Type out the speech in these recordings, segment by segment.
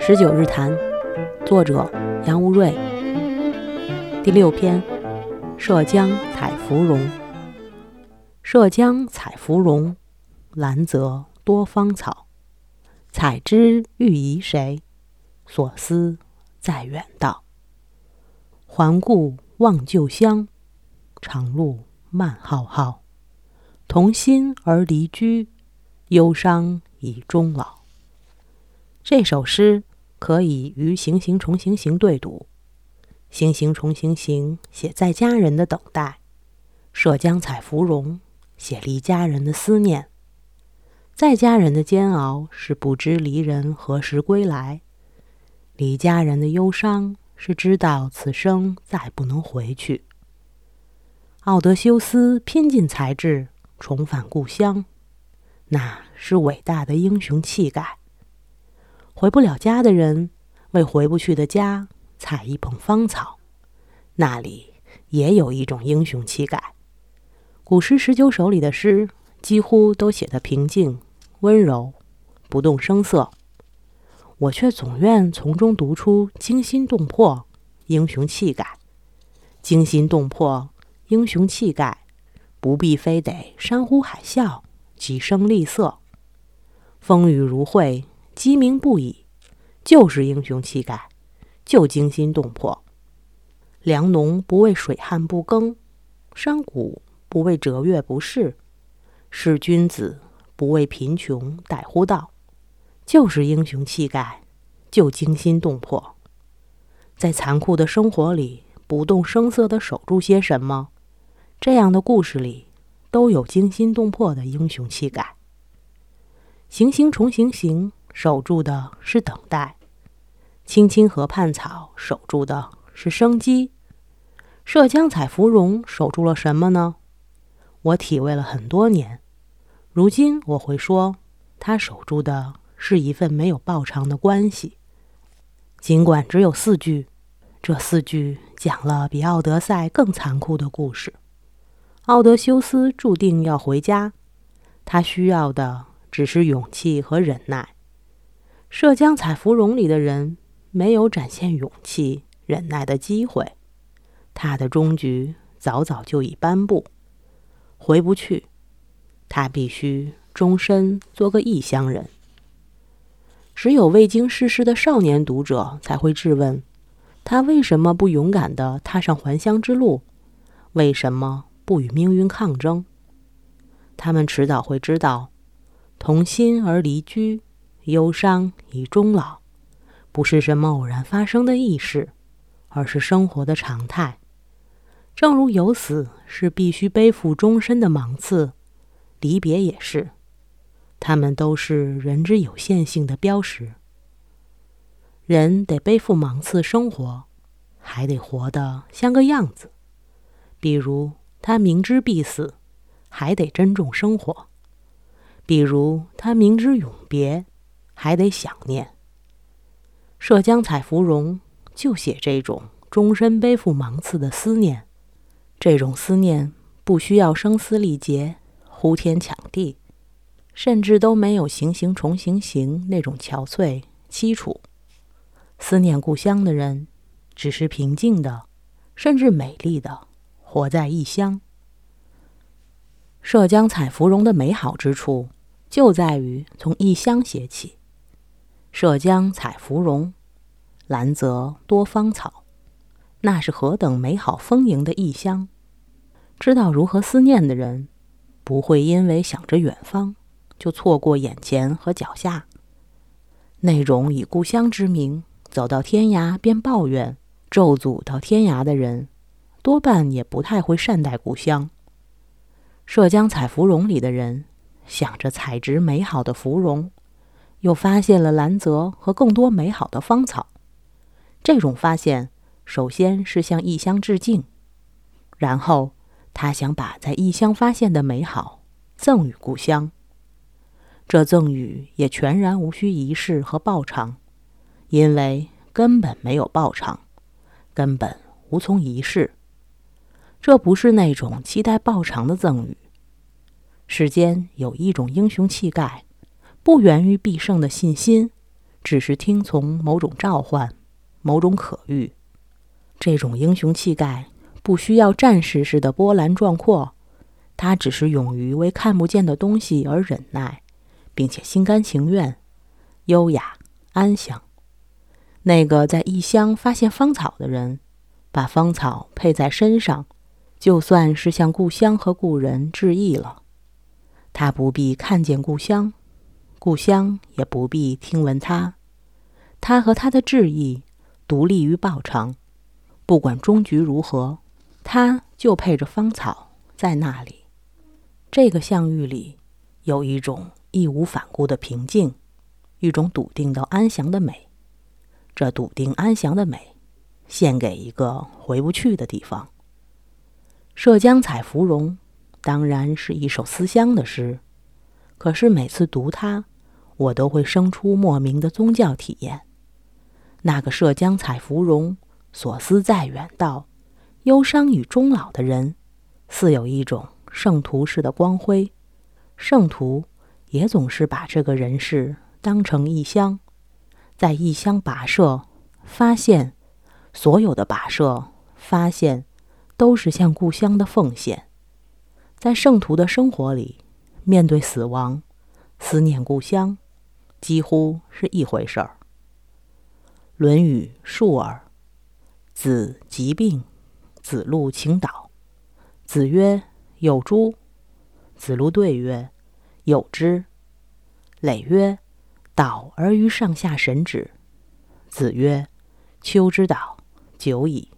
十九日谈，作者杨无瑞。第六篇，涉江采芙蓉。涉江采芙蓉，兰泽多芳草。采之欲遗谁？所思在远道。环顾望旧乡，长路漫浩浩。同心而离居，忧伤已终老。这首诗。可以与“行行重行行”对读，“行行重行行”写在家人的等待，“涉江采芙蓉”写离家人的思念。在家人的煎熬是不知离人何时归来，离家人的忧伤是知道此生再不能回去。奥德修斯拼尽才智重返故乡，那是伟大的英雄气概。回不了家的人，为回不去的家采一捧芳草，那里也有一种英雄气概。古诗十九首里的诗几乎都写得平静、温柔、不动声色，我却总愿从中读出惊心动魄、英雄气概。惊心动魄、英雄气概，不必非得山呼海啸、几声厉色，风雨如晦。鸡鸣不已，就是英雄气概，就惊心动魄。良农不为水旱不耕，山谷不为折月不仕，是君子不为贫穷待乎道，就是英雄气概，就惊心动魄。在残酷的生活里，不动声色地守住些什么，这样的故事里，都有惊心动魄的英雄气概。行行重行行。守住的是等待，青青河畔草守住的是生机，涉江采芙蓉守住了什么呢？我体味了很多年，如今我会说，他守住的是一份没有报偿的关系。尽管只有四句，这四句讲了比《奥德赛》更残酷的故事。奥德修斯注定要回家，他需要的只是勇气和忍耐。涉江采芙蓉里的人没有展现勇气、忍耐的机会，他的终局早早就已颁布，回不去。他必须终身做个异乡人。只有未经世事的少年读者才会质问：他为什么不勇敢地踏上还乡之路？为什么不与命运抗争？他们迟早会知道，同心而离居。忧伤以终老，不是什么偶然发生的轶事，而是生活的常态。正如有死是必须背负终身的芒刺，离别也是，他们都是人之有限性的标识。人得背负芒刺生活，还得活得像个样子。比如他明知必死，还得珍重生活；比如他明知永别。还得想念。涉江采芙蓉，就写这种终身背负芒刺的思念。这种思念不需要声嘶力竭、呼天抢地，甚至都没有行行重行行那种憔悴凄楚。思念故乡的人，只是平静的，甚至美丽的活在异乡。涉江采芙蓉的美好之处，就在于从异乡写起。涉江采芙蓉，兰泽多芳草。那是何等美好丰盈的异乡！知道如何思念的人，不会因为想着远方，就错过眼前和脚下。那种以故乡之名走到天涯便抱怨、咒诅到天涯的人，多半也不太会善待故乡。涉江采芙蓉里的人，想着采植美好的芙蓉。又发现了兰泽和更多美好的芳草。这种发现，首先是向异乡致敬，然后他想把在异乡发现的美好赠予故乡。这赠予也全然无需仪式和报偿，因为根本没有报偿，根本无从仪式。这不是那种期待报偿的赠与。世间有一种英雄气概，不源于必胜的信心，只是听从某种召唤，某种可遇。这种英雄气概不需要战士似的波澜壮阔，他只是勇于为看不见的东西而忍耐，并且心甘情愿，优雅安详。那个在异乡发现芳草的人，把芳草配在身上，就算是向故乡和故人致意了。他不必看见故乡，故乡也不必听闻他。他和他的致意独立于报偿，不管终局如何，他就配着芳草在那里。这个相遇里有一种义无反顾的平静，一种笃定到安详的美。这笃定安详的美，献给一个回不去的地方。涉江采芙蓉，当然是一首思乡的诗。可是每次读它，我都会生出莫名的宗教体验。那个涉江采芙蓉，所思在远道，忧伤与终老的人，似有一种圣徒式的光辉。圣徒也总是把这个人世当成异乡。在异乡跋涉，发现所有的跋涉发现都是向故乡的奉献。在圣徒的生活里，面对死亡，思念故乡，几乎是一回事儿。《论语·述而》：子疾病，子路请导。子曰：“有诸？”子路对曰：“有之。”累曰。导而于上下神止。子曰：“秋之岛，久矣。”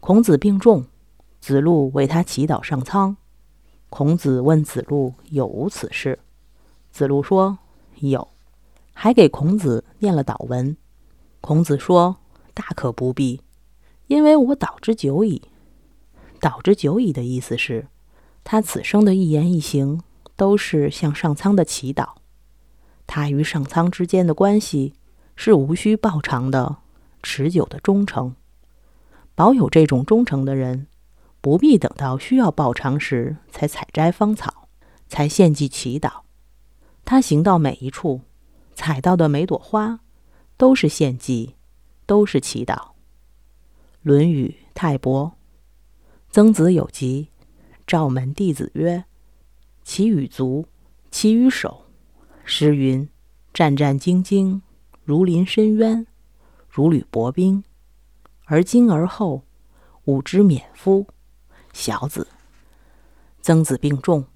孔子病重，子路为他祈祷上苍。孔子问子路有无此事，子路说有，还给孔子念了祷文。孔子说：“大可不必，因为我导之久矣。”导之久矣的意思是，他此生的一言一行都是向上苍的祈祷。他与上苍之间的关系是无需报偿的，持久的忠诚。保有这种忠诚的人，不必等到需要报偿时才采摘芳草，才献祭祈祷。他行到每一处，采到的每朵花，都是献祭，都是祈祷。《论语·泰伯》：曾子有疾，召门弟子曰：“其与足，其与手。”诗云：“战战兢兢，如临深渊，如履薄冰。而今而后，吾之免夫。”小子。曾子病重，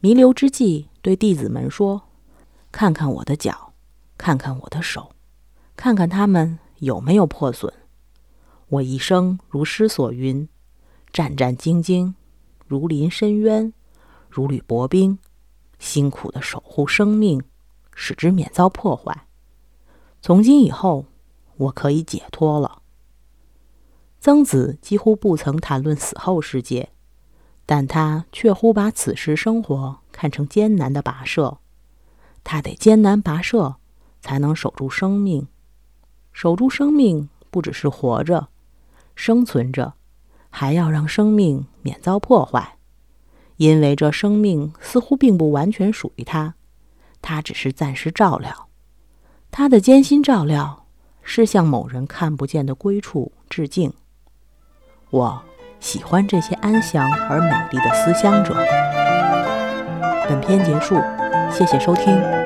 弥留之际，对弟子们说：“看看我的脚，看看我的手，看看他们有没有破损。我一生如诗所云：战战兢兢，如临深渊，如履薄冰。”辛苦的守护生命，使之免遭破坏。从今以后，我可以解脱了。曾子几乎不曾谈论死后世界，但他却乎把此时生活看成艰难的跋涉。他得艰难跋涉，才能守住生命。守住生命，不只是活着、生存着，还要让生命免遭破坏。因为这生命似乎并不完全属于他，他只是暂时照料。他的艰辛照料是向某人看不见的归处致敬。我喜欢这些安详而美丽的思乡者。本篇结束，谢谢收听。